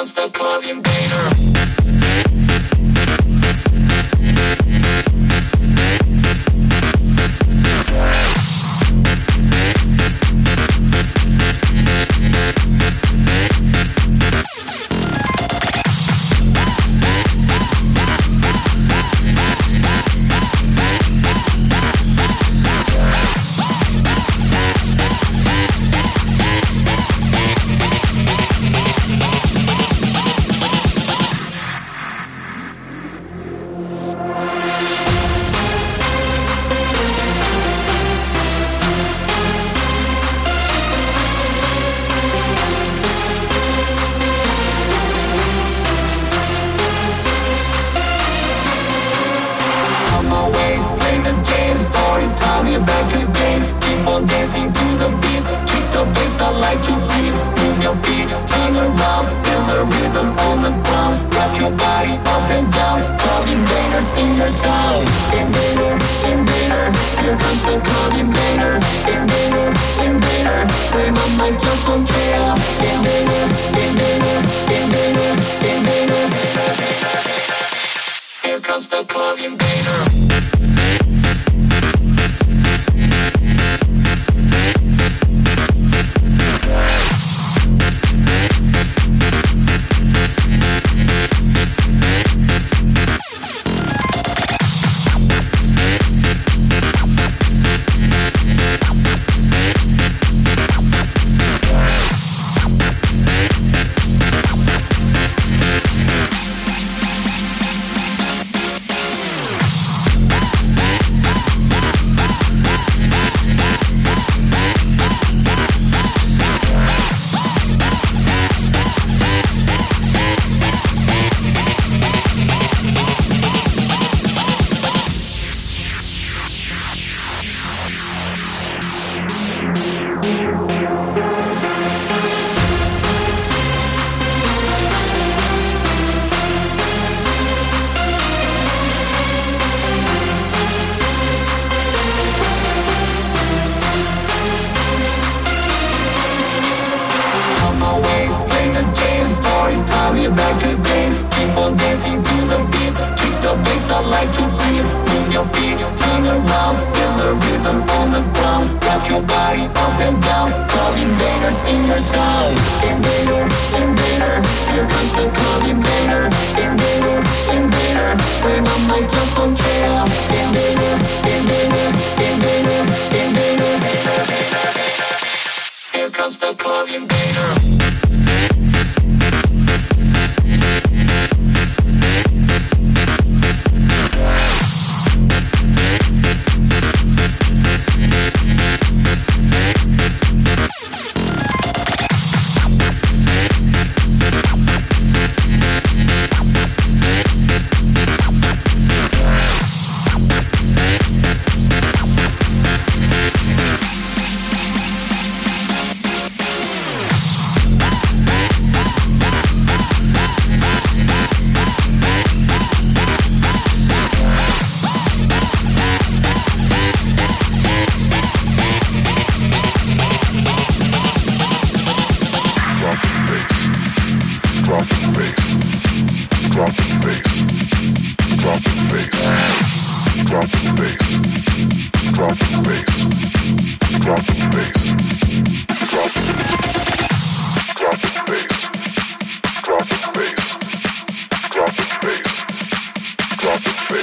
becomes the club invader. Like you beat. Move your feet, turn around, feel the rhythm on the ground. Rock your body up and down, call invaders in your town. Invader, invader, here comes the call invader. Invader, invader, play my mic, just don't care. Invader, invader, invader, invader. Here comes the call invader. Back again. Keep on dancing to the beat, keep the bass out like you bleed. Move your feet, turn around, feel the rhythm on the ground. Rock your body up and down, call invaders in your town. Invader, invader, here comes the call invader. Invader, invader, play my mic, just don't care. Invader, invader, invader, invader. Here comes the call invader. drop the face.